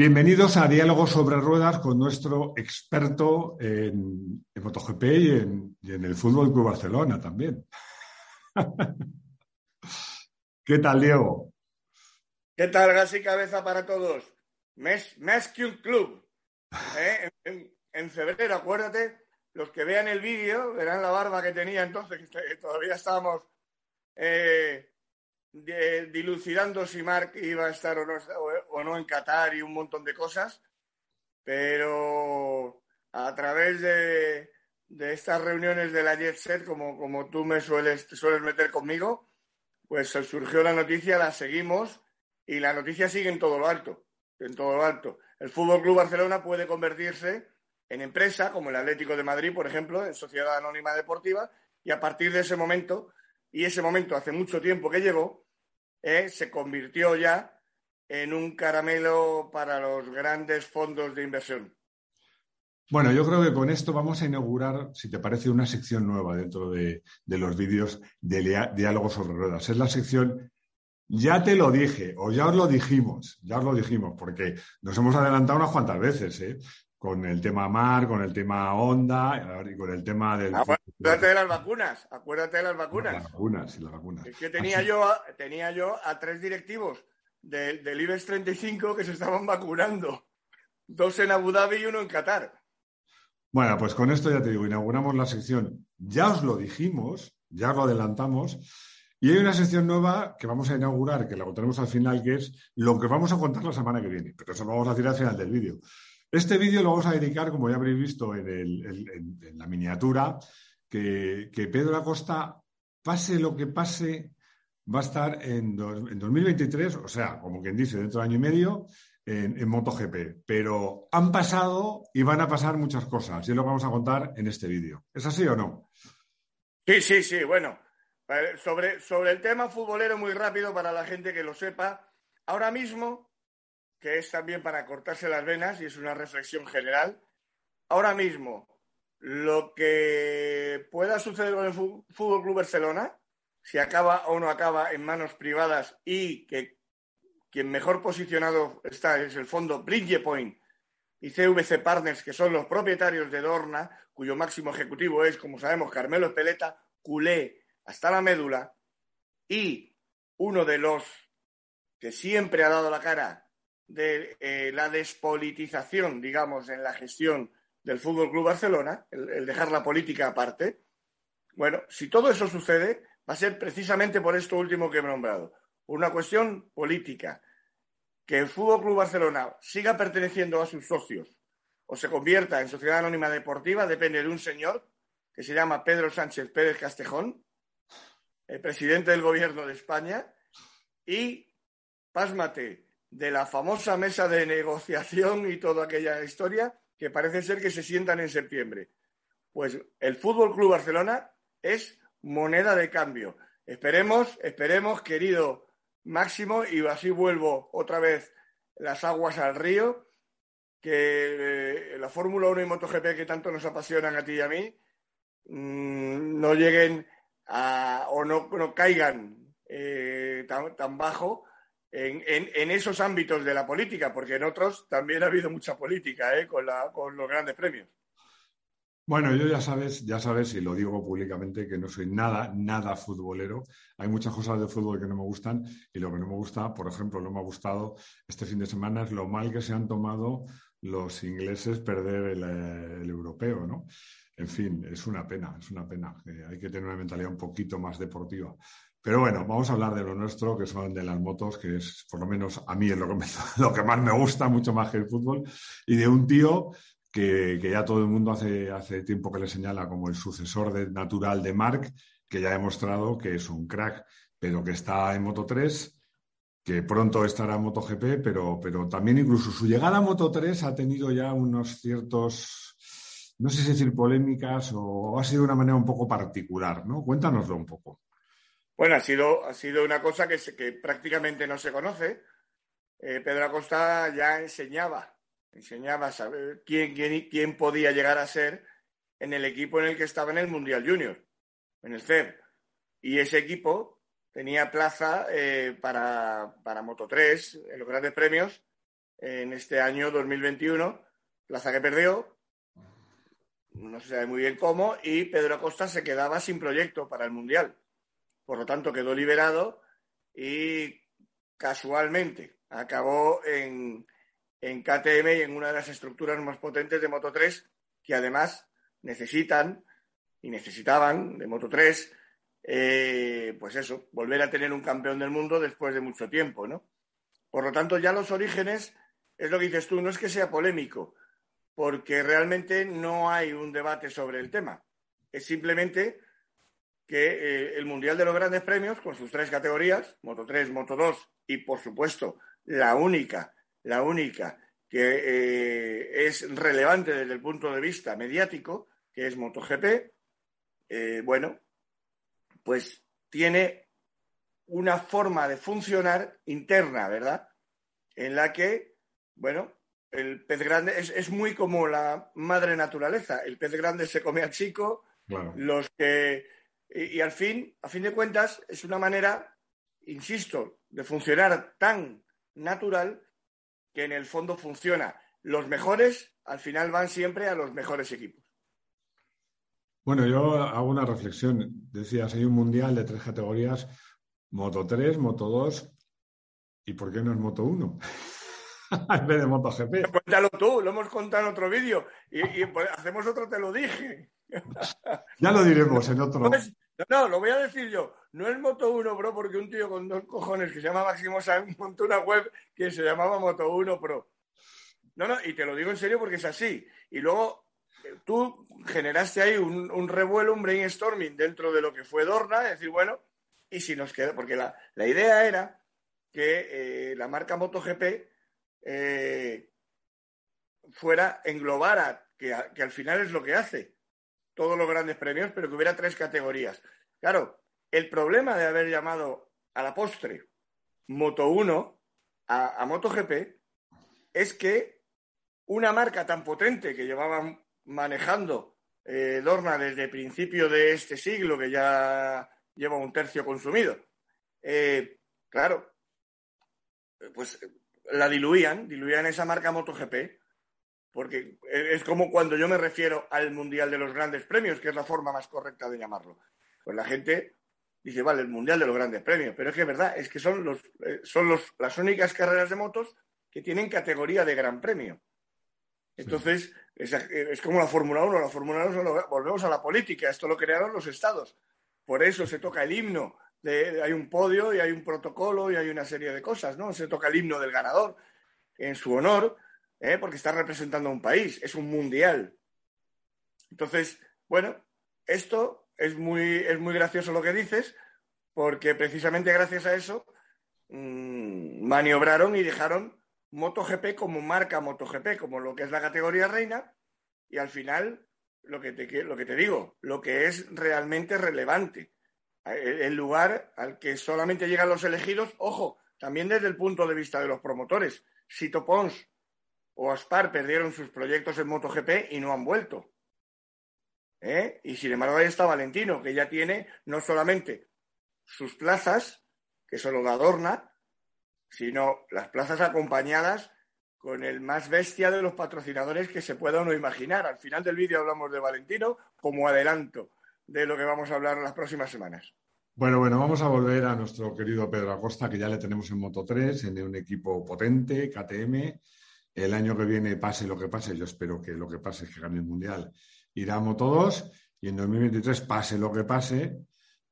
Bienvenidos a Diálogos sobre Ruedas con nuestro experto en, en MotoGP y en, el Fútbol Club Barcelona también. ¿Qué tal, Diego? ¿Qué tal, gas y cabeza para todos? Mes, que un club. ¿eh? En, febrero, acuérdate, los que vean el vídeo verán la barba que tenía entonces, que todavía estábamos eh, dilucidando si Mark iba a estar o no, en Qatar y un montón de cosas, pero a través de, estas reuniones de la Jet Set, como, como tú me sueles, sueles meter conmigo, pues surgió la noticia, la seguimos y la noticia sigue en todo lo alto, en todo lo alto. El Fútbol Club Barcelona puede convertirse en empresa, como el Atlético de Madrid, por ejemplo, en sociedad anónima deportiva, y a partir de ese momento, y ese momento hace mucho tiempo que llegó, eh, se convirtió ya en un caramelo para los grandes fondos de inversión. Bueno, yo creo que con esto vamos a inaugurar, si te parece, una sección nueva dentro de, de los vídeos de Diálogos sobre Ruedas. Es la sección Ya te lo dije, o ya os lo dijimos, ya os lo dijimos, porque nos hemos adelantado unas cuantas veces, ¿eh? Con el tema mar, con el tema onda y con el tema del... Acuérdate de las vacunas, acuérdate de las vacunas. Las vacunas y las vacunas. Es que tenía Así- yo, a, tenía yo a tres directivos del del IBEX 35 que se estaban vacunando. Dos en Abu Dhabi y uno en Qatar. Bueno, pues con esto ya te digo, inauguramos la sección. Ya os lo dijimos, ya lo adelantamos. Y hay una sección nueva que vamos a inaugurar, que la contaremos al final, que es lo que vamos a contar la semana que viene. Pero eso lo vamos a decir al final del vídeo. Este vídeo lo vamos a dedicar, como ya habréis visto en, la miniatura, que, Pedro Acosta, pase lo que pase, va a estar en, dos- en 2023, o sea, como quien dice, dentro de año y medio, en, MotoGP. Pero han pasado y van a pasar muchas cosas, y es lo que vamos a contar en este vídeo. ¿Es así o no? Sí, sí, sí, bueno. Sobre, sobre el tema futbolero, muy rápido para la gente que lo sepa. Ahora mismo, que es también para cortarse las venas y es una reflexión general, ahora mismo lo que pueda suceder con el Fútbol Club Barcelona, si acaba o no acaba en manos privadas y que quien mejor posicionado está es el fondo Bridgepoint y CVC Partners, que son los propietarios de Dorna, cuyo máximo ejecutivo es, como sabemos, Carmelo Espeleta, culé hasta la médula, y uno de los que siempre ha dado la cara de eh, la despolitización, digamos, en la gestión del Fútbol Club Barcelona, el, dejar la política aparte. Bueno, si todo eso sucede, va a ser precisamente por esto último que he nombrado, una cuestión política. Que el Fútbol Club Barcelona siga perteneciendo a sus socios o se convierta en sociedad anónima deportiva depende de un señor que se llama Pedro Sánchez Pérez Castejón, el presidente del gobierno de España, y, pásmate, de la famosa mesa de negociación y toda aquella historia que parece ser que se sientan en septiembre. Pues el Fútbol Club Barcelona es moneda de cambio. Esperemos, esperemos, querido Máximo, y así vuelvo otra vez las aguas al río, que eh, la Fórmula 1 y MotoGP que tanto nos apasionan a ti y a mí mmm, no lleguen a, o no, no caigan eh, tan, bajo en, en, esos ámbitos de la política, porque en otros también ha habido mucha política eh, con, la, los grandes premios. Bueno, yo ya sabes, ya sabes, y lo digo públicamente, que no soy nada, nada futbolero. Hay muchas cosas de fútbol que no me gustan y lo que no me gusta, por ejemplo, no me ha gustado este fin de semana es lo mal que se han tomado los ingleses perder el, el europeo, ¿no? En fin, es una pena, es una pena. Eh, hay que tener una mentalidad un poquito más deportiva. Pero bueno, vamos a hablar de lo nuestro, que son de las motos, que es, por lo menos a mí, es lo que, me, lo que más me gusta, mucho más que el fútbol, y de un tío que, que, ya todo el mundo hace, hace tiempo que le señala como el sucesor de, natural de Mark, que ya ha demostrado que es un crack, pero que está en Moto 3, que pronto estará en MotoGP, pero, pero también incluso su llegada a Moto 3 ha tenido ya unos ciertos, no sé si decir polémicas o ha sido de una manera un poco particular, ¿no? Cuéntanoslo un poco. Bueno, ha sido, ha sido una cosa que, que prácticamente no se conoce. Eh, Pedro Acosta ya enseñaba, enseñaba a saber quién, quién, quién podía llegar a ser en el equipo en el que estaba en el Mundial Junior, en el CER. Y ese equipo tenía plaza eh, para, para Moto 3 en los grandes premios en este año 2021, plaza que perdió, no se sabe muy bien cómo, y Pedro Acosta se quedaba sin proyecto para el Mundial. Por lo tanto, quedó liberado y casualmente acabó en, en KTM y en una de las estructuras más potentes de Moto 3, que además necesitan y necesitaban de Moto 3 eh, pues eso, volver a tener un campeón del mundo después de mucho tiempo, ¿no? Por lo tanto, ya los orígenes, es lo que dices tú, no es que sea polémico, porque realmente no hay un debate sobre el tema. Es simplemente que eh, el Mundial de los Grandes Premios, con sus tres categorías, Moto 3, Moto 2 y, por supuesto, la única, la única que eh, es relevante desde el punto de vista mediático, que es MotoGP, eh, bueno, pues tiene una forma de funcionar interna, ¿verdad? En la que, bueno, el pez grande es, muy como la madre naturaleza. El pez grande se come al chico, los que. Y, y, al fin, a fin de cuentas, es una manera, insisto, de funcionar tan natural que en el fondo funciona. Los mejores al final van siempre a los mejores equipos. Bueno, yo hago una reflexión. Decías, hay un mundial de tres categorías, Moto 3, Moto 2, ¿y por qué no es Moto 1? en vez de MotoGP. Cuéntalo tú, lo hemos contado en otro vídeo. Y, pues, hacemos otro, te lo dije. Ya lo diremos en otro. No, no, lo voy a decir yo. No es Moto 1 Pro, porque un tío con dos cojones que se llama Máximo San montó una web que se llamaba Moto 1 Pro. No, no, y te lo digo en serio porque es así. Y luego tú generaste ahí un, revuelo, un brainstorming dentro de lo que fue Dorna, es decir, bueno, y si nos queda, porque la, idea era que eh, la marca MotoGP eh, fuera, englobara, que, que al final es lo que hace, todos los grandes premios, pero que hubiera tres categorías. Claro, el problema de haber llamado a la postre Moto 1 a, a MotoGP es que una marca tan potente que llevaban manejando eh, Dorna desde principio de este siglo, que ya lleva un tercio consumido. Eh, claro, pues la diluían, diluían esa marca MotoGP, porque es como cuando yo me refiero al Mundial de los Grandes Premios, que es la forma más correcta de llamarlo. Pues la gente dice, vale, el Mundial de los Grandes Premios, pero es que es verdad, es que son, los, eh, son los, las únicas carreras de motos que tienen categoría de Gran Premio. Entonces, es, como la Fórmula 1. La Fórmula 1, volvemos a la política. Esto lo crearon los estados. Por eso se toca el himno. hay un podio y hay un protocolo y hay una serie de cosas, ¿no? Se toca el himno del ganador en su honor, ¿eh? porque está representando a un país. Es un mundial. Entonces, bueno, esto es muy, es muy gracioso lo que dices, porque precisamente gracias a eso mmm, maniobraron y dejaron MotoGP como marca MotoGP, como lo que es la categoría reina, y al final, lo que te, lo que te digo, lo que es realmente relevante. El lugar al que solamente llegan los elegidos, ojo, también desde el punto de vista de los promotores. Sito Pons o Aspar perdieron sus proyectos en MotoGP y no han vuelto. ¿Eh? Y sin embargo, ahí está Valentino, que ya tiene no solamente sus plazas, que solo da Adorna, sino las plazas acompañadas con el más bestia de los patrocinadores que se pueda uno imaginar. Al final del vídeo hablamos de Valentino como adelanto de lo que vamos a hablar en las próximas semanas. Bueno, bueno, vamos a volver a nuestro querido Pedro Acosta, que ya le tenemos en Moto 3, en un equipo potente, KTM. El año que viene, pase lo que pase, yo espero que lo que pase es que gane el Mundial, irá a Moto 2 y en 2023, pase lo que pase,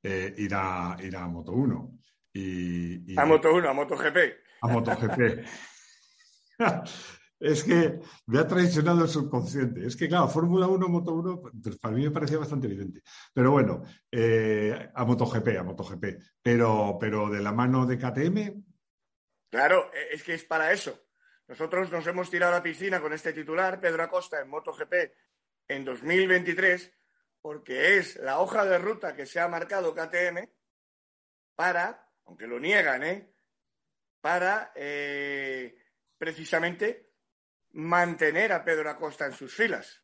eh, irá, irá a Moto 1. A Moto 1, a MotoGP. A MotoGP. es que me ha traicionado el subconsciente. Es que, claro, Fórmula 1, Moto 1, pues, para mí me parecía bastante evidente. Pero bueno, eh, a MotoGP, a MotoGP. Pero, pero de la mano de KTM, Claro, e, es que es para eso. Nosotros nos hemos tirado a la piscina con este titular, Pedro Acosta, en MotoGP en 2023, porque es la hoja de ruta que se ha marcado KTM para, aunque lo niegan, ¿eh? para eh, precisamente mantener a Pedro Acosta en sus filas.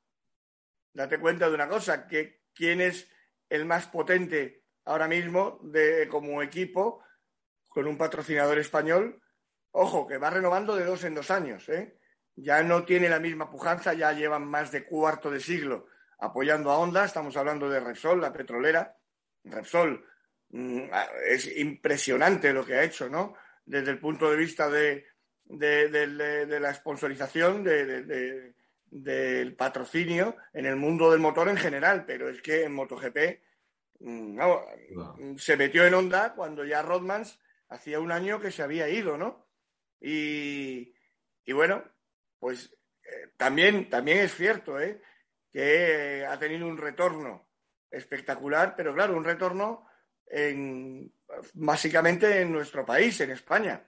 Date cuenta de una cosa, que quién es el más potente ahora mismo de, como equipo con un patrocinador español, ojo, que va renovando de dos en dos años, ¿eh? ya no tiene la misma pujanza, ya llevan más de cuarto de siglo apoyando a Honda, estamos hablando de Repsol, la petrolera. Repsol mm, es impresionante lo que ha hecho, ¿no? Desde el punto de vista de, la sponsorización, del patrocinio en el mundo del motor en general, pero es que en MotoGP mm, se metió en Honda cuando ya Rodmans hacía un año que se había ido, ¿no? Y, bueno, pues eh, también, también es cierto ¿eh? que ha tenido un retorno espectacular, pero claro, un retorno en, básicamente en nuestro país, en España.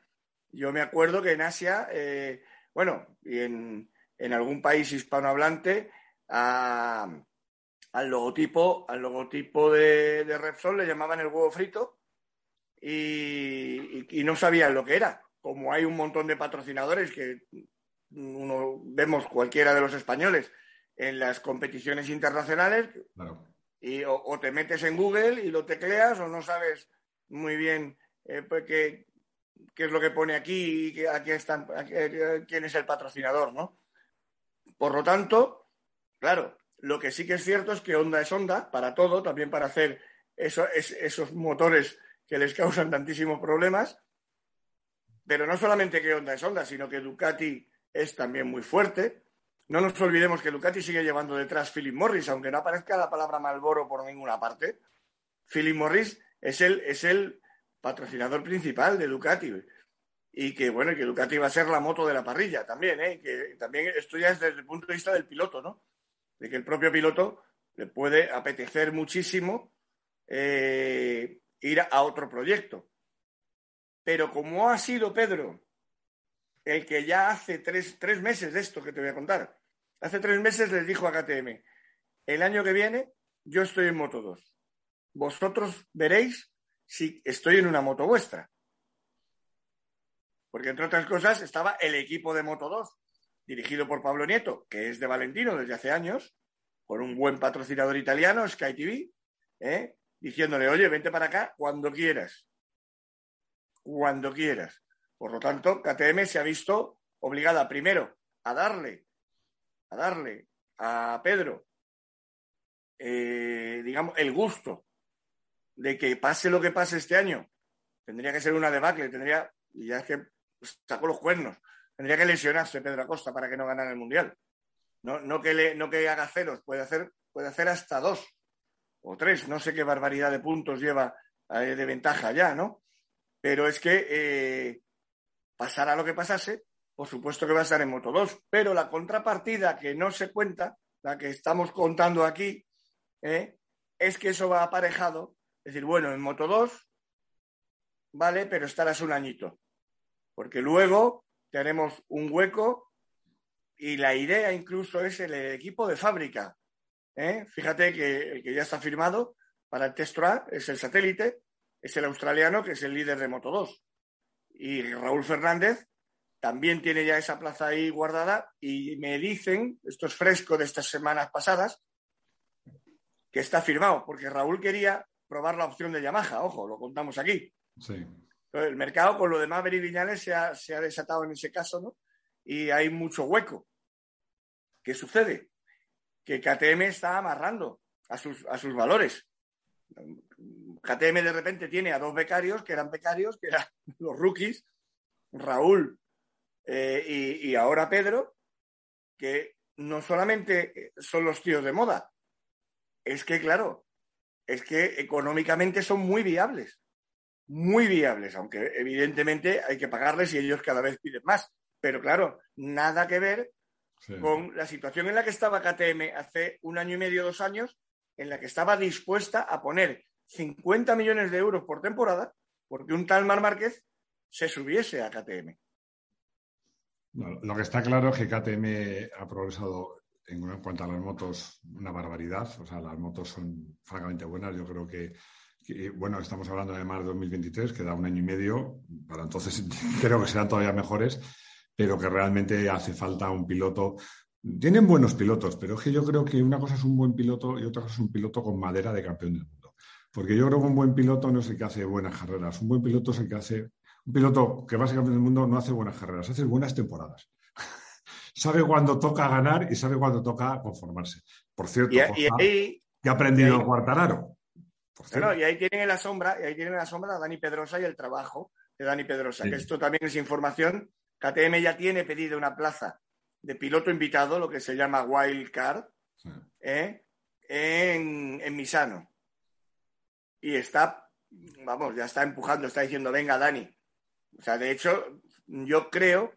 Yo me acuerdo que en Asia, eh, bueno, y en, en, algún país hispanohablante, al logotipo, al logotipo de, Repsol le llamaban el huevo frito y no sabían lo que era. Como hay un montón de patrocinadores que uno vemos cualquiera de los españoles en las competiciones internacionales y o, te metes en Google y lo tecleas o no sabes muy bien eh, pues, qué, es lo que pone aquí y aquí están, quién es el patrocinador, ¿no? Por lo tanto, claro, lo que sí que es cierto es que Honda es Honda para todo, también para hacer esos motores que les causan tantísimos problemas. Pero no solamente que Honda es Honda, sino que Ducati es también muy fuerte. No nos olvidemos que Ducati sigue llevando detrás Philip Morris, aunque no aparezca la palabra Malboro por ninguna parte. Philip Morris es el, es el patrocinador principal de Ducati. Y que, bueno, que Ducati va a ser la moto de la parrilla también, ¿eh? Que también esto ya es desde el punto de vista del piloto, ¿no? De que el propio piloto le puede apetecer muchísimo eh, ir a otro proyecto. Pero como ha sido Pedro el que ya hace tres, meses de esto que te voy a contar. Hace tres meses les dijo a KTM, el año que viene yo estoy en Moto 2. Vosotros veréis si estoy en una moto vuestra. Porque entre otras cosas estaba el equipo de Moto 2, dirigido por Pablo Nieto, que es de Valentino desde hace años, con un buen patrocinador italiano, Sky TV, ¿eh? diciéndole, oye, vente para acá cuando quieras. Cuando quieras. Por lo tanto, KTM se ha visto obligada primero a darle, a darle a Pedro, eh, digamos, el gusto de que pase lo que pase este año. Tendría que ser una debacle, tendría, y ya es que sacó los cuernos, tendría que lesionarse Pedro Acosta para que no ganara el Mundial. No, no, que, le, no que haga ceros, puede hacer, puede hacer hasta dos o tres, no sé qué barbaridad de puntos lleva eh, de ventaja ya, ¿no? Pero es que eh, pasara lo que pasase, por supuesto que va a estar en Moto 2, pero la contrapartida que no se cuenta, la que estamos contando aquí, ¿eh? es que eso va aparejado, es decir, bueno, en Moto 2, vale, pero estarás un añito, porque luego tenemos un hueco y la idea incluso es el equipo de fábrica. ¿eh? Fíjate que el que ya está firmado para el test es el satélite, es el australiano que es el líder de Moto 2 y Raúl Fernández también tiene ya esa plaza ahí guardada y me dicen, esto es fresco de estas semanas pasadas, que está firmado, porque Raúl quería probar la opción de Yamaha, ojo, lo contamos aquí. Sí. El mercado con lo de Maverick Viñales se ha, se ha desatado en ese caso, ¿no? Y hay mucho hueco. ¿Qué sucede? Que KTM está amarrando a sus, a sus valores. KTM de repente tiene a dos becarios, que eran becarios, que eran los rookies, Raúl eh, y, ahora Pedro, que no solamente son los tíos de moda, es que, claro, es que económicamente son muy viables, muy viables, aunque evidentemente hay que pagarles y ellos cada vez piden más. Pero claro, nada que ver con la situación en la que estaba KTM hace un año y medio, dos años, en la que estaba dispuesta a poner 50 millones de euros por temporada, porque un tal Mar Márquez se subiese a KTM. lo que está claro es que KTM ha progresado en cuanto a las motos una barbaridad. O sea, las motos son francamente buenas. Yo creo que, bueno, estamos hablando además de 2023, que da un año y medio. Para entonces creo que serán todavía mejores, pero que realmente hace falta un piloto. Tienen buenos pilotos, pero es que yo creo que una cosa es un buen piloto y otra cosa es un piloto con madera de campeón del mundo. Porque yo creo que un buen piloto no es el que hace buenas carreras. Un buen piloto es el que hace. Un piloto que ser campeón del mundo no hace buenas carreras, hace buenas temporadas sabe cuándo toca ganar y sabe cuándo toca conformarse. Por cierto, y, ahí, que ha aprendido el Cuartararo. y ahí tienen en la sombra, y ahí tienen en la sombra a Dani Pedrosa y el trabajo de Dani Pedrosa, que esto también es información. KTM ya tiene pedido una plaza de piloto invitado, lo que se llama wild card, ¿eh? en, en Misano. Y está, vamos, ya está empujando, está diciendo, venga, Dani. O sea, de hecho, yo creo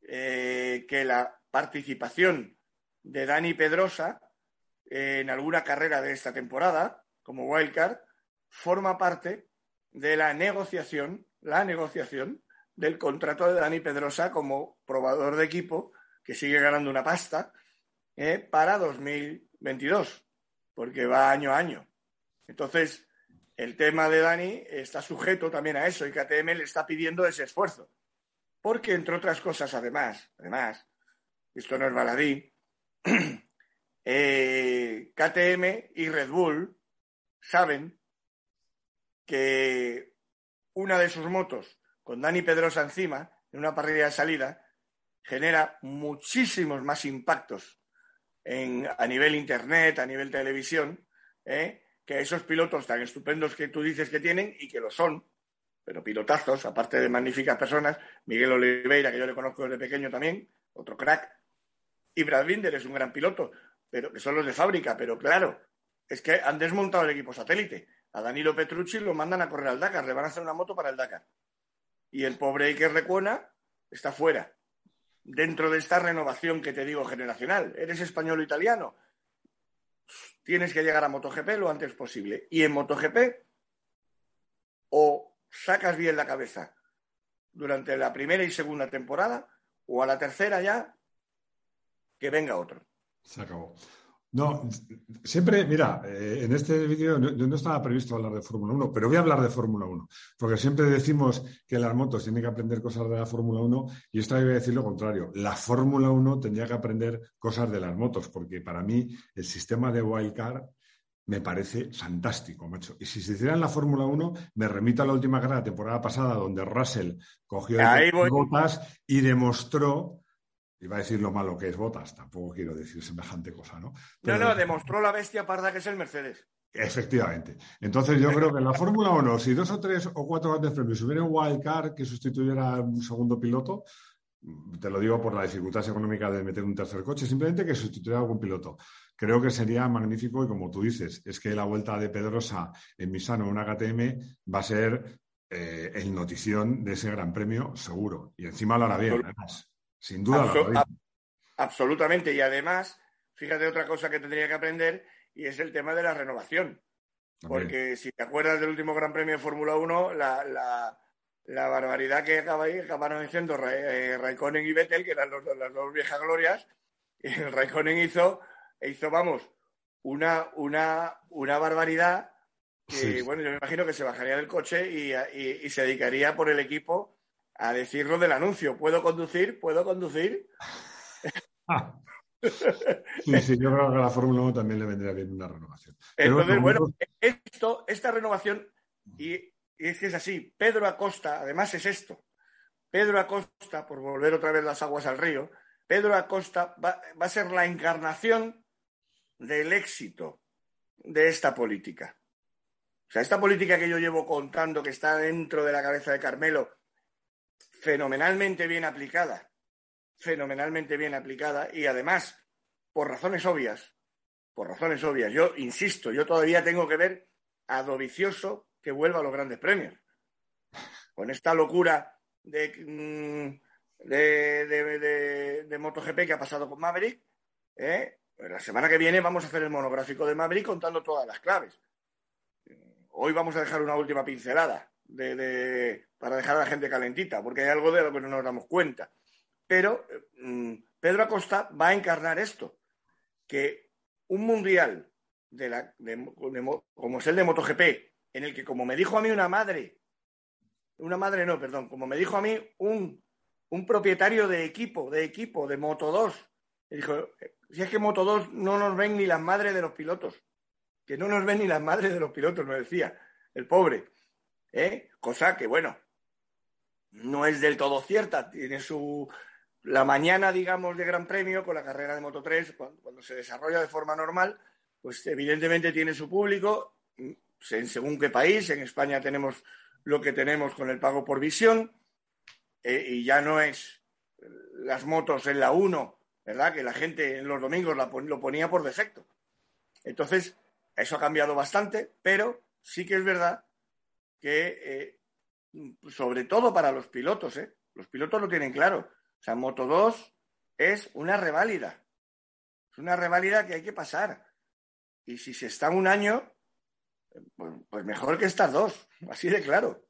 eh, que la participación de Dani Pedrosa en alguna carrera de esta temporada, como wildcard, forma parte de la negociación, la negociación del contrato de Dani Pedrosa como probador de equipo, que sigue ganando una pasta, eh, para 2022, porque va año a año. Entonces, el tema de Dani está sujeto también a eso y KTM le está pidiendo ese esfuerzo. Porque, entre otras cosas, además, además, esto no es baladí, eh, KTM y Red Bull saben que una de sus motos, con Dani Pedrosa encima, en una parrilla de salida, genera muchísimos más impactos a nivel internet, a nivel televisión, ¿eh? Que esos pilotos tan estupendos que tú dices que tienen y que lo son, pero pilotazos, aparte de magníficas personas, Miguel Oliveira, que yo le conozco desde pequeño también, otro crack, y Brad Binder es un gran piloto, pero que son los de fábrica, pero claro, es que han desmontado el equipo satélite. A Danilo Petrucci lo mandan a correr al Dakar, le van a hacer una moto para el Dakar. Y el pobre Iker Recuona está fuera, dentro de esta renovación que te digo generacional. Eres español o italiano, tienes que llegar a MotoGP lo antes posible. Y en MotoGP, o sacas bien la cabeza durante la primera y segunda temporada o a la tercera ya que venga otro. Se acabó. No, siempre, mira, eh, en este vídeo no, no, estaba previsto hablar de Fórmula 1, pero voy a hablar de Fórmula 1, porque siempre decimos que las motos tienen que aprender cosas de la Fórmula 1 y esta vez voy a decir lo contrario. La Fórmula 1 tendría que aprender cosas de las motos, porque para mí el sistema de wildcard me parece fantástico, macho. Y si se hiciera en la Fórmula 1, me remito a la última carrera de temporada pasada, donde Russell cogió botas y demostró, iba a decir lo malo que es botas, tampoco quiero decir semejante cosa, ¿no? no, no, demostró la bestia parda que es el Mercedes. Efectivamente. Entonces yo creo que en la Fórmula 1, si dos o tres o cuatro grandes premios hubiera un wildcard que sustituyera a un segundo piloto, te lo digo por la dificultad económica de meter un tercer coche, simplemente que sustituyera a algún piloto creo que sería magnífico y como tú dices, es que la vuelta de Pedrosa en Misano en una KTM va a ser eh, el notición de ese gran premio, seguro. Y encima lo hará bien, además. Sin duda. Absolutamente. Y además, fíjate otra cosa que tendría que aprender y es el tema de la renovación. Porque si te acuerdas del último Gran Premio de Fórmula 1, la, barbaridad que acabaron diciendo eh, Raikkonen y Vettel, que eran las dos viejas glorias, y Raikkonen hizo hizo, vamos, una, una, una barbaridad que, bueno, yo me imagino que se bajaría del coche y, se dedicaría por el equipo a decirlo del anuncio. ¿Puedo conducir? ¿Puedo conducir? sí, sí, yo creo que a la Fórmula 1 también le vendría bien una renovación. Entonces, bueno, esto, esta renovación, y, es que es así, Pedro Acosta, además es esto, Pedro Acosta, por volver otra vez las aguas al río, Pedro Acosta va a ser la encarnación del éxito de esta política. O sea, esta política que yo llevo contando, que está dentro de la cabeza de Carmelo, fenomenalmente bien aplicada, fenomenalmente bien aplicada y además, por razones obvias, por razones obvias, yo insisto, yo todavía tengo que ver a Dovicioso que vuelva a los grandes premios. Con esta locura de, mm, de, de, de MotoGP que ha pasado con Maverick, ¿eh? La semana que viene vamos a hacer el monográfico de Madrid contando todas las claves. Hoy vamos a dejar una última pincelada para dejar a la gente calentita, porque hay algo de lo que no nos damos cuenta. Pero mm, Pedro Acosta va a encarnar esto, que un mundial de la, como es el de MotoGP, en el que, como me dijo a mí una madre, una madre no, perdón, como me dijo a mí un, un propietario de equipo, de equipo, de Moto 2, me dijo, si es que Moto 2 no nos ven ni las madres de los pilotos, que no nos ven ni las madres de los pilotos, me decía, el pobre, ¿eh? Cosa que, bueno, no es del todo cierta, tiene su... La mañana, digamos, de Gran Premio con la carrera de Moto 3, cuando, se desarrolla de forma normal, pues evidentemente tiene su público, en según qué país, en España tenemos lo que tenemos con el pago por visión, eh, y ya no es las motos en la 1, ¿verdad? Que la gente en los domingos la lo ponía por defecto. Entonces, eso ha cambiado bastante, pero sí que es verdad que, eh, sobre todo para los pilotos, ¿eh? los pilotos lo tienen claro. O sea, Moto 2 es una reválida. Es una reválida que hay que pasar. Y si se está un año, pues, pues mejor que estar dos. Así de claro.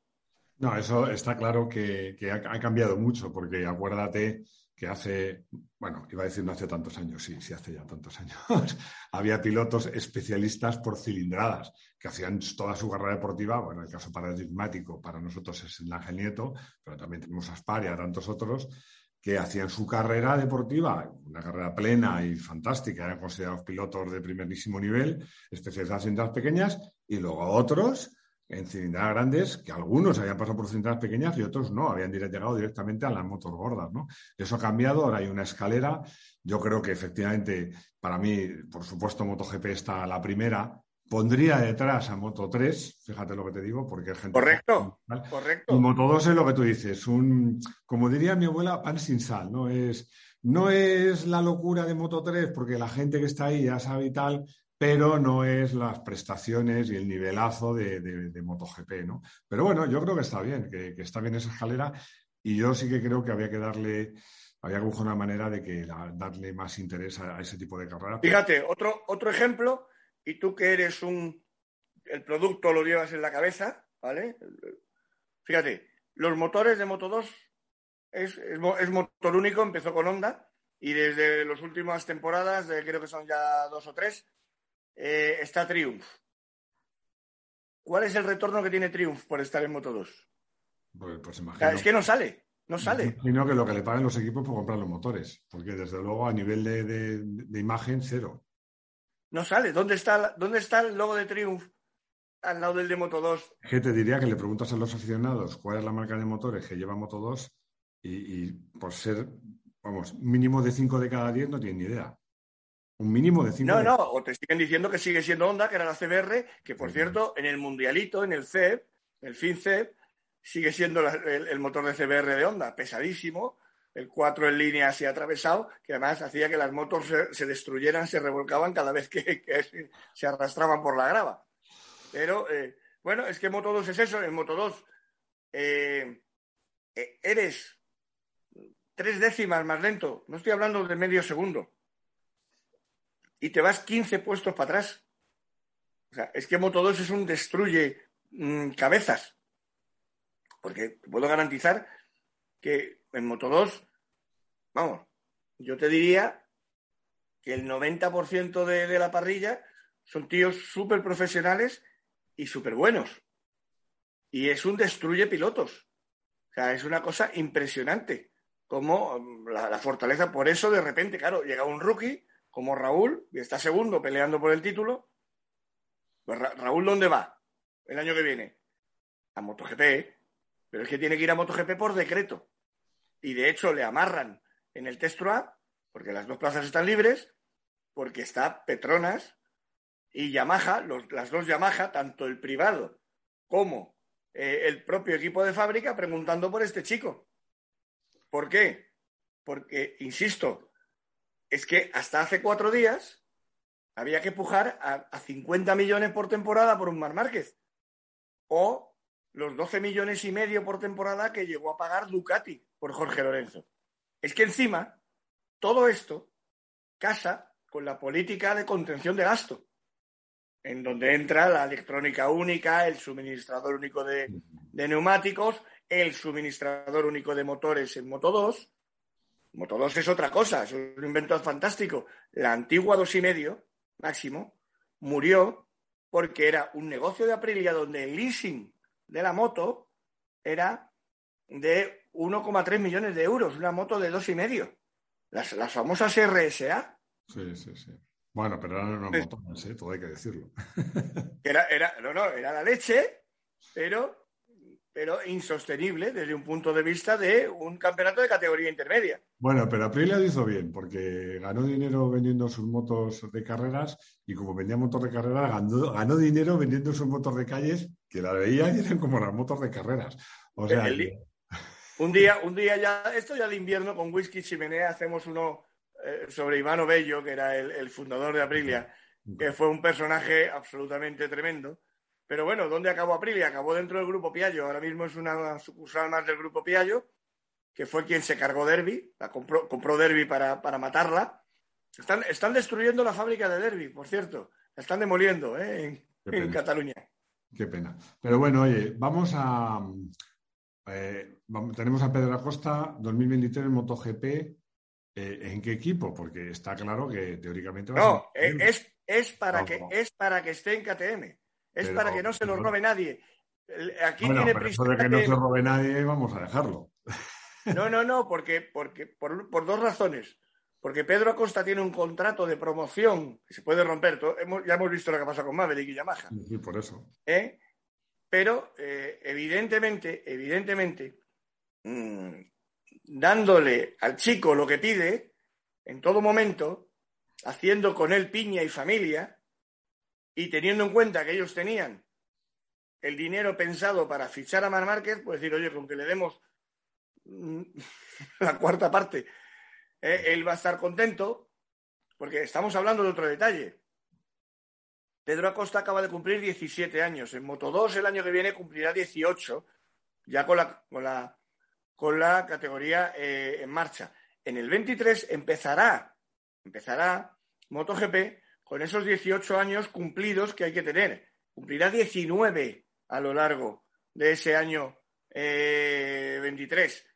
No, eso está claro que, que ha, ha cambiado mucho, porque acuérdate que hace, bueno, iba a decir no hace tantos años, sí, sí hace ya tantos años, había pilotos especialistas por cilindradas que hacían toda su carrera deportiva, bueno, el caso paradigmático para nosotros es el Ángel Nieto, pero también tenemos a Asparia, tantos otros, que hacían su carrera deportiva, una carrera plena y fantástica, eran considerados pilotos de primerísimo nivel, especializados en cilindradas pequeñas, y luego otros en cilindradas grandes, que algunos habían pasado por cilindradas pequeñas y otros no, habían llegado directamente a las motos gordas, ¿no? Eso ha cambiado, ahora hay una escalera. Yo creo que efectivamente, para mí, por supuesto, MotoGP está la primera. Pondría detrás a Moto 3, fíjate lo que te digo, porque hay gente. Correcto, correcto. Y Moto 2 es lo que tú dices, un, como diría mi abuela, pan sin sal, ¿no? Es, no es la locura de Moto 3, porque la gente que está ahí ya sabe y tal, pero no es las prestaciones y el nivelazo de, de- MotoGP, ¿no? Pero bueno, yo creo que está bien, que, que está bien esa escalera, y yo sí que creo que había que darle, había que buscar una manera de que la- darle más interés a, ese tipo de carreras. Fíjate, otro, otro ejemplo, y tú que eres un. El producto lo llevas en la cabeza, ¿vale? Fíjate, los motores de Moto 2 es, es, es motor único, empezó con Honda, y desde las últimas temporadas, creo que son ya dos o tres, eh, está Triumph. ¿Cuál es el retorno que tiene Triumph por estar en Moto 2? Pues, pues O imagino, sea, es que no sale, no sale. imagino que lo que le pagan los equipos por comprar los motores, porque desde luego a nivel de, de- de imagen, cero. No sale. ¿Dónde está, ¿Dónde está el logo de Triumph al lado del de Moto 2? Que te diría que le preguntas a los aficionados cuál es la marca de motores que lleva Moto 2 y, y por ser, vamos, mínimo de 5 de cada 10 no tienen ni idea. Un mínimo de 5 No, no, o te siguen diciendo que sigue siendo Honda, que era la CBR, que por Sí. cierto, en el Mundialito, en el CEP, el FinCEP, sigue siendo la- el, el motor de CBR de Honda, pesadísimo, el 4 en línea así atravesado, que además hacía que las motos se, se destruyeran, se revolcaban cada vez que, que se, se arrastraban por la grava. Pero, eh, bueno, es que Moto 2 es eso, en Moto 2 eh, eh, eres tres décimas más lento, no estoy hablando de medio segundo, y te vas 15 puestos para atrás. O sea, es que Moto 2 es un destruye mm, cabezas. Porque puedo garantizar que en Moto 2, vamos, yo te diría que el 90% de, de la parrilla son tíos súper profesionales y súper buenos. Y es un destruye pilotos. O sea, es una cosa impresionante. Como mm, la, la fortaleza, por eso de repente, claro, llega un rookie como Raúl, y está segundo peleando por el título. Pues Ra- Raúl, ¿dónde va el año que viene? A MotoGP, ¿eh? pero es que tiene que ir a MotoGP por decreto. Y de hecho le amarran en el Testro A, porque las dos plazas están libres, porque está Petronas y Yamaha, las dos Yamaha, tanto el privado como eh, el propio equipo de fábrica, preguntando por este chico. ¿Por qué? Porque, insisto, es que hasta hace cuatro días había que pujar a, a 50 millones por temporada por un Mar Márquez. O los 12 millones y medio por temporada que llegó a pagar Ducati por Jorge Lorenzo. Es que encima, todo esto casa con la política de contención de gasto, en donde entra la electrónica única, el suministrador único de, de neumáticos el suministrador único de motores en Moto 2. Moto 2 es otra cosa, es un invento fantástico. La antigua dos y medio, máximo, murió porque era un negocio de Aprilia donde el leasing de la moto era de 1,3 millones de euros, una moto de dos y medio. Las, las famosas RSA. Sí, sí, sí. Bueno, pero eran unos motones, ¿eh? todo hay que decirlo. Era, era, no, no, era la leche, pero, pero insostenible desde un punto de vista de un campeonato de categoría intermedia. Bueno, pero Aprilia lo hizo bien, porque ganó dinero vendiendo sus motos de carreras y como vendía motos de carreras, ganó, ganó dinero vendiendo sus motos de calles, que la veía y eran como las motos de carreras. O sea, El Un día, un día ya, esto ya de invierno con whisky chimenea hacemos uno eh, sobre Ivano Bello, que era el, el fundador de Aprilia, que fue un personaje absolutamente tremendo. Pero bueno, ¿dónde acabó Aprilia? Acabó dentro del grupo Piaggio. Ahora mismo es una sucursal más del grupo Piaggio, que fue quien se cargó Derby, la compró, compró Derby para, para matarla. Están, están destruyendo la fábrica de Derby, por cierto. La están demoliendo ¿eh? en, en. Cataluña. Qué pena. Pero bueno, oye, vamos a. eh, vamos- tenemos a Pedro Acosta, 2023 MotoGP. Eh, ¿En qué equipo? Porque está claro que teóricamente va a No, ser- eh, es, es, para No, que, no. es para que esté en KTM. Es Pero- para que no se lo robe nadie. Aquí Bueno, tiene pero prisa. eso de que no se robe nadie, vamos a dejarlo. No, no, no, porque, porque por, por dos razones. Porque Pedro Acosta tiene un contrato de promoción que se puede romper. Hemos- ya hemos visto lo que pasa con Maverick y Yamaha. Sí, por eso. ¿eh? Pero eh, evidentemente, evidentemente, mm, dándole al chico lo que pide en todo momento, haciendo con él piña y familia, y teniendo en cuenta que ellos tenían el dinero pensado para fichar a Mar Márquez, pues decir, oye, con que le demos mm, la cuarta parte, eh, él va a estar contento, porque estamos hablando de otro detalle. Pedro Acosta acaba de cumplir 17 años. En Moto 2 el año que viene cumplirá 18, ya con la, con la, con la categoría eh, en marcha. En el 23 empezará, empezará MotoGP con esos 18 años cumplidos que hay que tener. Cumplirá 19 a lo largo de ese año eh, 23.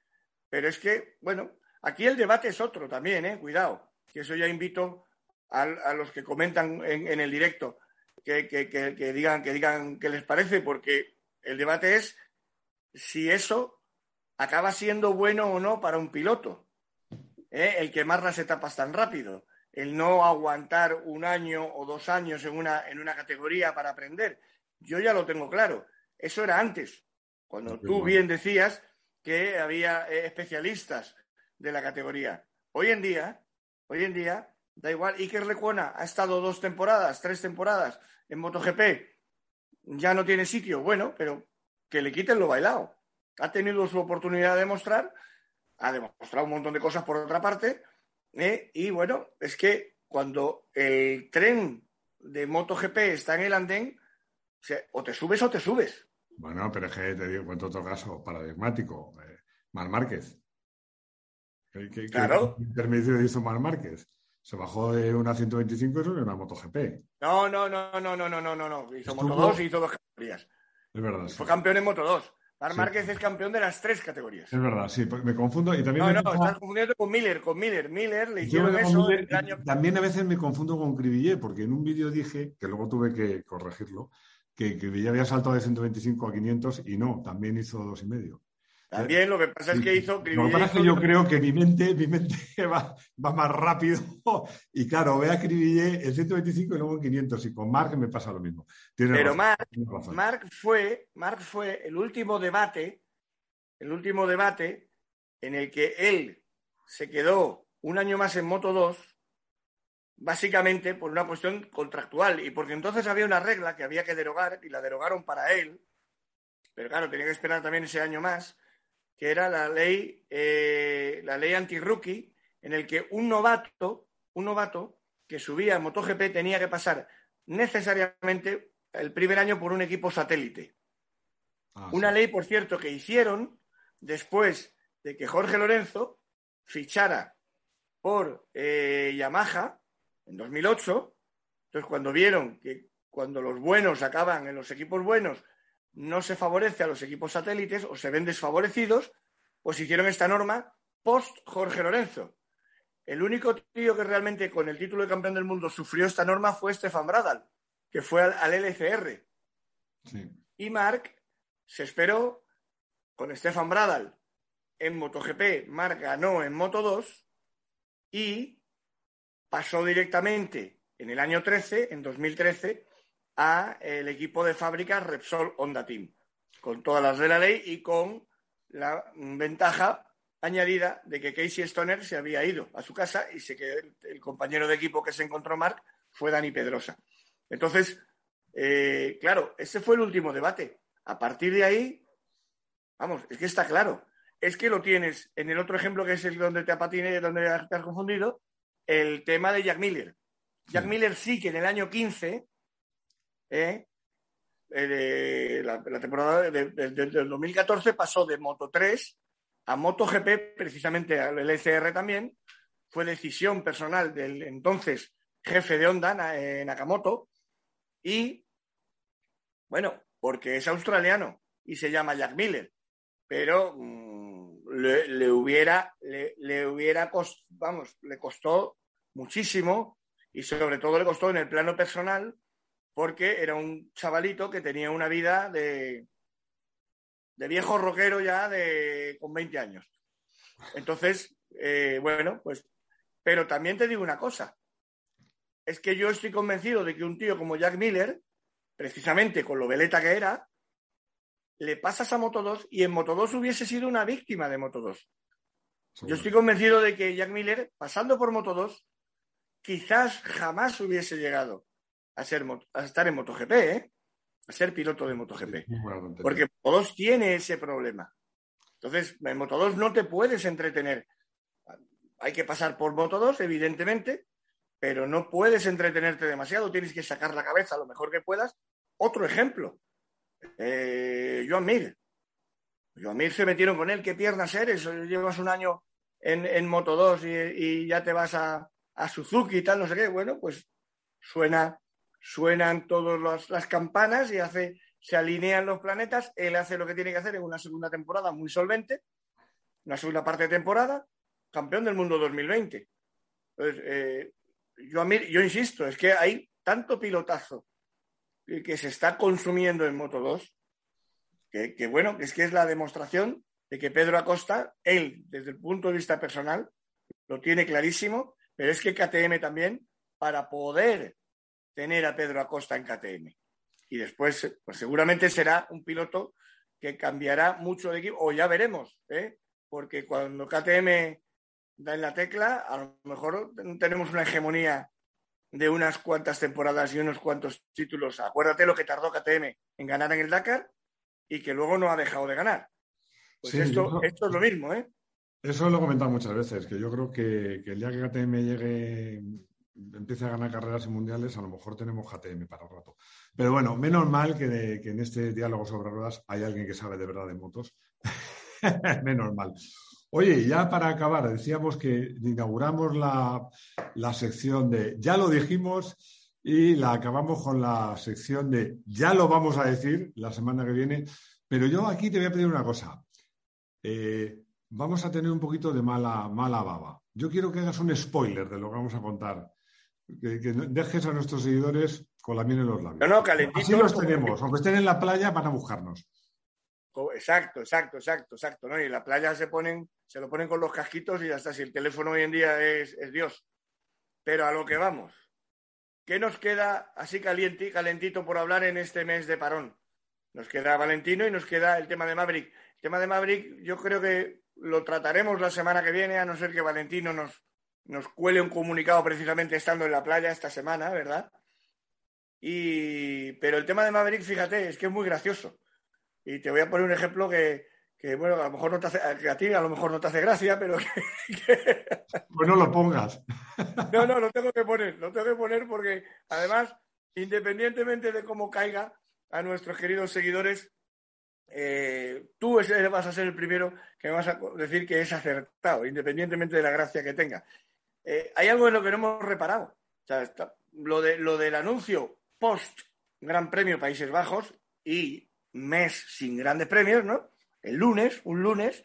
Pero es que, bueno, aquí el debate es otro también, ¿eh? Cuidado, que eso ya invito a, los que comentan en, el directo que, que, que, que digan que digan qué les parece, porque el debate es si eso acaba siendo bueno o no para un piloto. ¿eh? El quemar las etapas tan rápido, el no aguantar un año o dos años en una, en una categoría para aprender. Yo ya lo tengo claro. Eso era antes, cuando tú bien decías que había eh, especialistas de la categoría. Hoy en día, hoy en día, da igual. Iker Lecuona ha estado dos temporadas, tres temporadas en MotoGP, ya no tiene sitio. Bueno, pero que le quiten lo bailado. Ha tenido su oportunidad de demostrar, ha demostrado un montón de cosas por otra parte, ¿eh? Y bueno, es que cuando el tren de MotoGP está en el andén, o, te subes o te subes. Bueno, pero es que te digo, cuento otro caso paradigmático. Eh, Mar Márquez. Claro. ¿qué intermedio hizo Mar Márquez? Se bajó de una 125 y subió una MotoGP. No, no, no, no, no, no, no, no. Hizo Moto 2 y hizo dos categorías. Es verdad. Fue campeón en Moto 2. Mar Sí. Márquez es campeón de las tres categorías. Es verdad, sí. Me confundo y también No, no, estás confundiendo con Miller, con Miller. Miller le hicieron eso confundo- el año También a veces me confundo con Cribillé, porque en un vídeo dije, que luego tuve que corregirlo, que Cribillé había saltado de 125 a 500 y no, también hizo dos y medio. También lo que pasa es que hizo Lo que pasa es que yo creo que mi mente, mi mente va, va más rápido. Y claro, ve a Cribillé en 125 y luego en 500 y con Mark me pasa lo mismo. Pero Marc. Marc fue, Marc fue el último debate, el último debate en el que él se quedó un año más en Moto 2, básicamente por una cuestión contractual. Y porque entonces había una regla que había que derogar y la derogaron para él, pero claro, tenía que esperar también ese año más, que era la ley, eh, la ley anti-rookie, en el que un novato, un novato que subía a MotoGP tenía que pasar necesariamente el primer año por un equipo satélite. Ah, Una sí. ley, por cierto, que hicieron después de que Jorge Lorenzo fichara por eh, Yamaha en 2008. Entonces, cuando vieron que cuando los buenos acaban en los equipos buenos, no se favorece a los equipos satélites o se ven desfavorecidos, pues hicieron esta norma post Jorge Lorenzo. El único tío que realmente con el título de campeón del mundo sufrió esta norma fue Stefan Bradal, que fue al, al LCR. Sí. Y Mark se esperó con Stefan Bradal en MotoGP. Mark ganó en Moto 2 y pasó directamente en el año 13, en 2013, a el equipo de fábrica Repsol Honda Team, con todas las de la ley y con la ventaja añadida de que Casey Stoner se había ido a su casa y se que el, compañero de equipo que se encontró Mark fue Dani Pedrosa. Entonces, eh, claro, ese fue el último debate. A partir de ahí, vamos, es que está claro. Es que lo tienes en el otro ejemplo que es el donde te apatine, donde te has confundido, el tema de Jack Miller. Jack. Miller sí que en el año 15, eh, eh, la, temporada de- de- de- del 2014 pasó de Moto 3 a MotoGP, precisamente al LCR también. Fue decisión personal del entonces jefe de Honda, eh, Nakamoto, y bueno, porque es australiano y se llama Jack Miller, pero mm, le, hubiera, le hubiera cost- vamos, le costó muchísimo y sobre todo le costó en el plano personal porque era un chavalito que tenía una vida de, de viejo rockero ya de, con 20 años. Entonces, eh, bueno, pues, pero también te digo una cosa, es que yo estoy convencido de que un tío como Jack Miller, precisamente con lo veleta que era, le pasas a Moto 2 y en Moto 2 hubiese sido una víctima de Moto 2. Yo estoy convencido de que Jack Miller, pasando por Moto 2, quizás jamás hubiese llegado a, ser, a estar en MotoGP, ¿eh? a ser piloto de MotoGP. Porque Moto 2 tiene ese problema. Entonces, en Moto 2 no te puedes entretener. Hay que pasar por Moto 2, evidentemente, pero no puedes entretenerte demasiado. Tienes que sacar la cabeza lo mejor que puedas. Otro ejemplo, eh, Joan Mir. Joan Mir se metieron con él. ¿Qué piernas eres? Llevas un año en, en Moto 2 y, y ya te vas a, a Suzuki y tal, no sé qué. Bueno, pues suena, suenan todas las campanas y hace se alinean los planetas, él hace lo que tiene que hacer en una segunda temporada muy solvente, una segunda parte de temporada, campeón del mundo 2020. Entonces, eh, yo, a mí, yo insisto, es que hay tanto pilotazo que, se está consumiendo en Moto 2, que, que bueno, es que es la demostración de que Pedro Acosta, él, desde el punto de vista personal, lo tiene clarísimo, pero es que KTM también, para poder tener a Pedro Acosta en KTM, y después, pues seguramente será un piloto que cambiará mucho de equipo, o ya veremos, ¿eh? porque cuando KTM da en la tecla, a lo mejor tenemos una hegemonía de unas cuantas temporadas y unos cuantos títulos. Acuérdate lo que tardó KTM en ganar en el Dakar y que luego no ha dejado de ganar. Pues Sí, esto, yo- esto es lo mismo, ¿eh? Eso lo he comentado muchas veces, que yo creo que, que el día que KTM llegue, empiece a ganar carreras y mundiales, a lo mejor tenemos KTM para el rato. Pero bueno, menos mal que, que en este diálogo sobre ruedas hay alguien que sabe de verdad de motos. menos mal. Oye, ya para acabar, decíamos que inauguramos la, la sección de ya lo dijimos y la acabamos con la sección de ya lo vamos a decir la semana que viene. Pero yo aquí te voy a pedir una cosa. Eh, vamos a tener un poquito de mala, mala baba. Yo quiero que hagas un spoiler de lo que vamos a contar. Que, que dejes a nuestros seguidores con la miel en los labios. No, no, calentito. Así los tenemos. Aunque estén en la playa, van a buscarnos. Exacto, exacto, exacto, exacto. ¿no? Y en la playa se ponen, se lo ponen con los casquitos y ya está. Si el teléfono hoy en día es, es Dios. Pero a lo que vamos. ¿Qué nos queda así caliente, calentito por hablar en este mes de parón? Nos queda Valentino y nos queda el tema de Maverick. El tema de Maverick yo creo que lo trataremos la semana que viene, a no ser que Valentino nos, nos cuele un comunicado precisamente estando en la playa esta semana, ¿verdad? Y, pero el tema de Maverick, fíjate, es que es muy gracioso. Y te voy a poner un ejemplo que, que, bueno, a lo mejor no te hace, que a ti a lo mejor no te hace gracia, pero que- que- Pues no lo pongas. no, no, lo tengo que poner, lo tengo que poner porque además, independientemente de cómo caiga a nuestros queridos seguidores, eh, tú vas a ser el primero que me vas a decir que es acertado, independientemente de la gracia que tenga. Eh, hay algo en lo que no hemos reparado. Lo, de, lo del anuncio post Gran Premio Países Bajos y mes sin grandes premios, ¿no? El lunes, un lunes,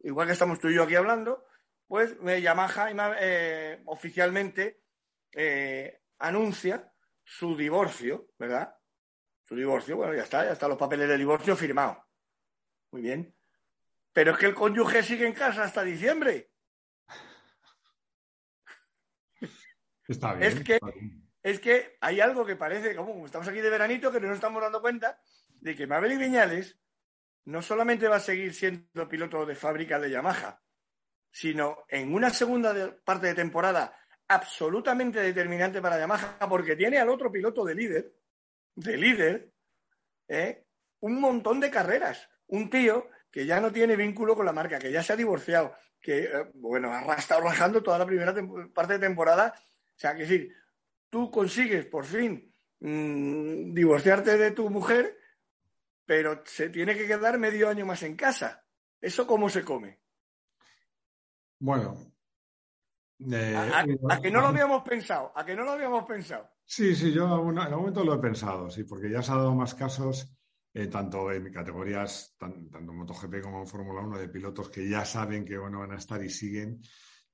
igual que estamos tú y yo aquí hablando, pues Yamaha eh, oficialmente eh, anuncia su divorcio, ¿verdad? Su divorcio, bueno, ya está, ya están los papeles de divorcio firmados. Muy bien. Pero es que el cónyuge sigue en casa hasta diciembre. Está bien. Es que, es que hay algo que parece, como estamos aquí de veranito, que no nos estamos dando cuenta de que Maverick Viñales no solamente va a seguir siendo piloto de fábrica de Yamaha, sino en una segunda parte de temporada absolutamente determinante para Yamaha, porque tiene al otro piloto de líder, de líder, ¿eh? un montón de carreras. Un tío que ya no tiene vínculo con la marca, que ya se ha divorciado, que, eh, bueno, ha estado rajando toda la primera parte de temporada. O sea, que decir, tú consigues por fin mm, divorciarte de tu mujer, pero se tiene que quedar medio año más en casa. ¿Eso cómo se come? Bueno. Eh, a, que no lo habíamos pensado, a que no lo habíamos pensado. Sí, sí, yo en algún momento lo he pensado, sí, porque ya se ha dado más casos, eh, tanto en categorías, tanto en MotoGP como en Fórmula 1, de pilotos que ya saben que bueno, van a estar y siguen.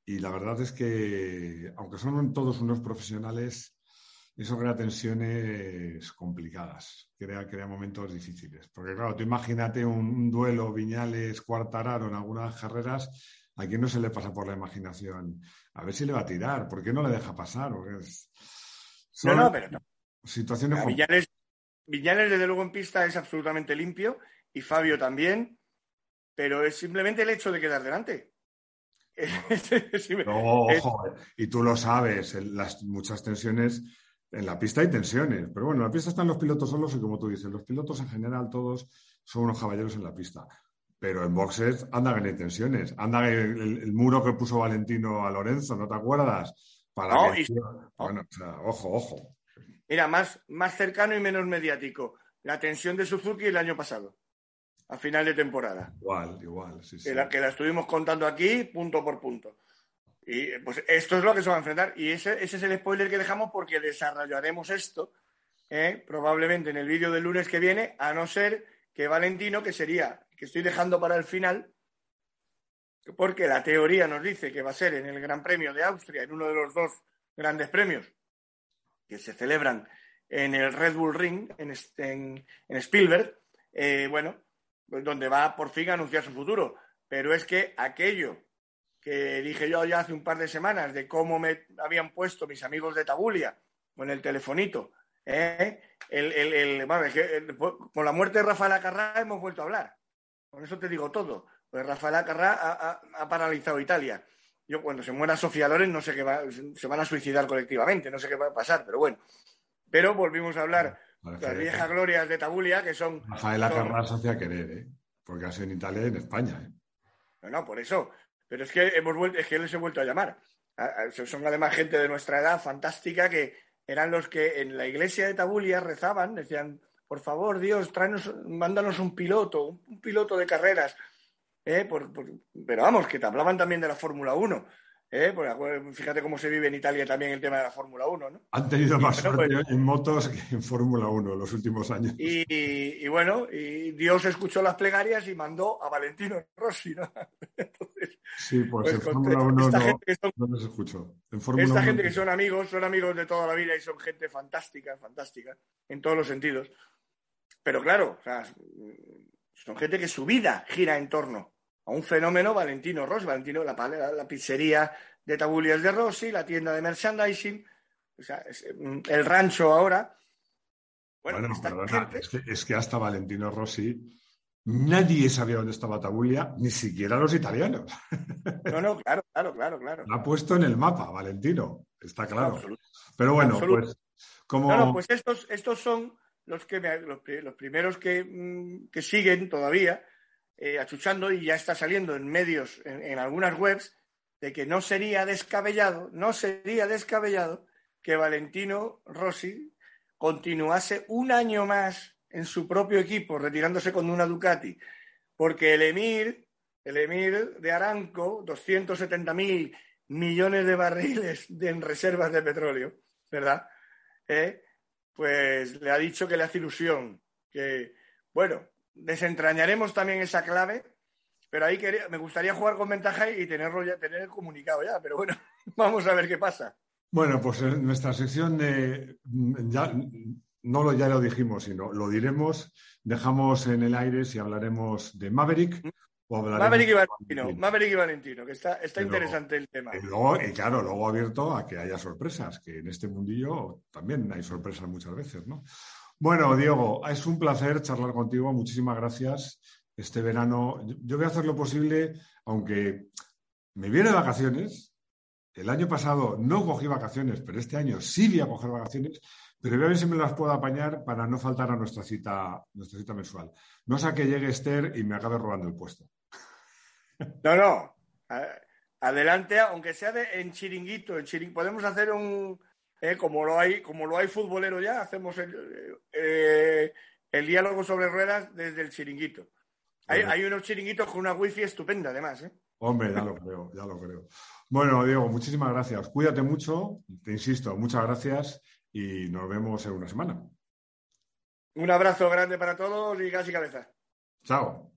Y la verdad es que, aunque son todos unos profesionales, eso crea tensiones complicadas, crea, crea momentos difíciles. Porque claro, tú imagínate un, duelo Viñales, Cuartararo en algunas carreras, ¿a quién no se le pasa por la imaginación? A ver si le va a tirar, ¿por qué no le deja pasar? no, no, pero no. Situaciones Viñales, Viñales, desde luego, en pista es absolutamente limpio y Fabio también, pero es simplemente el hecho de quedar delante. No, ojo, y tú lo sabes, las muchas tensiones en la pista hay tensiones, pero bueno, en la pista están los pilotos solos y como tú dices, los pilotos en general todos son unos caballeros en la pista. Pero en boxes anda que hay tensiones. Anda el, muro que puso Valentino a Lorenzo, ¿no te acuerdas? Para Bueno, o sea, ojo, ojo. Mira, más, más cercano y menos mediático. La tensión de Suzuki el año pasado, a final de temporada. Igual, igual, sí, sí. Que, la, que la estuvimos contando aquí punto por punto. Y pues esto es lo que se va a enfrentar. Y ese, ese es el spoiler que dejamos porque desarrollaremos esto ¿eh? probablemente en el vídeo del lunes que viene, a no ser que Valentino, que sería, que estoy dejando para el final, porque la teoría nos dice que va a ser en el Gran Premio de Austria, en uno de los dos grandes premios que se celebran en el Red Bull Ring, en, en, Spielberg, eh, bueno, donde va por fin a anunciar su futuro. Pero es que aquello que dije yo ya hace un par de semanas de cómo me habían puesto mis amigos de Tabulia con el telefonito. ¿eh? El, con la muerte de Rafael Acarrá hemos vuelto a hablar. Con eso te digo todo. Pues Rafael Acarrá ha, paralizado Italia. Yo cuando se muera Sofía Loren no sé qué va, se van a suicidar colectivamente, no sé qué va a pasar, pero bueno. Pero volvimos a hablar las viejas glorias de Tabulia, que son... Rafael Acarrá se hacía querer, ¿eh? porque ha sido en Italia y en España. ¿eh? No, no, por eso. Pero es que hemos vuelto, es que les he vuelto a llamar. Son además gente de nuestra edad fantástica que eran los que en la iglesia de Tabulia rezaban, decían, por favor, Dios, tráenos, mándanos un piloto, un, piloto de carreras. ¿eh? pero vamos, que te hablaban también de la Fórmula 1. ¿Eh? fíjate cómo se vive en Italia también el tema de la Fórmula 1, ¿no? Han tenido más suerte pues en motos que en Fórmula 1 en los últimos años. Y, bueno, y Dios escuchó las plegarias y mandó a Valentino Rossi, ¿no? sí, pues, en Fórmula 1 no, no, escuchó. esta gente que son amigos, son amigos de toda la vida y son gente fantástica, fantástica, en todos los sentidos. Pero claro, son gente que su vida gira en torno a un fenómeno Valentino Rossi, Valentino, la, la, pizzería de Tabulias de Rossi, la tienda de merchandising, o sea, mm, el rancho ahora. Bueno, es, que, hasta Valentino Rossi nadie sabía dónde estaba Tabulia, ni siquiera los italianos. No, no, claro, claro, claro, claro. Lo ha puesto en el mapa, Valentino, está claro. Pero bueno, pues como... No, pues estos, estos son los, que los, primeros que, mm, que siguen todavía eh, achuchando y ya está saliendo en medios, en, algunas webs, de que no sería descabellado, no sería descabellado que Valentino Rossi continuase un año más en su propio equipo, retirándose con una Ducati, porque el Emir, el Emir de Aranco, 270 mil millones de barriles de, en reservas de petróleo, ¿verdad? Eh, pues le ha dicho que le hace ilusión que Bueno, desentrañaremos también esa clave, pero ahí quería, me gustaría jugar con ventaja y tenerlo ya, tener el comunicado ya, pero bueno, vamos a ver qué pasa. Bueno, pues en nuestra sección de ya no lo ya lo dijimos, sino lo diremos, dejamos en el aire si hablaremos de Maverick o hablaremos Maverick y de Valentino, Maverick y Valentino, que está, está Pero- interesante el tema. Y luego, y claro, luego abierto a que haya sorpresas, que en este mundillo también hay sorpresas muchas veces, ¿no? Bueno, Diego, es un placer charlar contigo, muchísimas gracias. Este verano, yo- voy a hacer lo posible, aunque me viene de vacaciones. El año pasado no cogí vacaciones, pero este año sí voy a coger vacaciones, pero voy a ver si me las puedo apañar para no faltar a nuestra cita, nuestra cita mensual. No sea que llegue Esther y me acabe robando el puesto. No, no. Adelante, aunque sea de- en chiringuito, en chiring- podemos hacer un eh, como lo hay, como lo hay futbolero ya, hacemos el, eh, el diálogo sobre ruedas desde el chiringuito. Hay unos chiringuitos con una wifi estupenda, además, ¿eh? Hombre, ya lo creo, ya lo creo. Bueno, Diego, muchísimas gracias. Cuídate mucho, te insisto, muchas gracias y nos vemos en una semana. Un abrazo grande para todos y casi cabeza. Chao.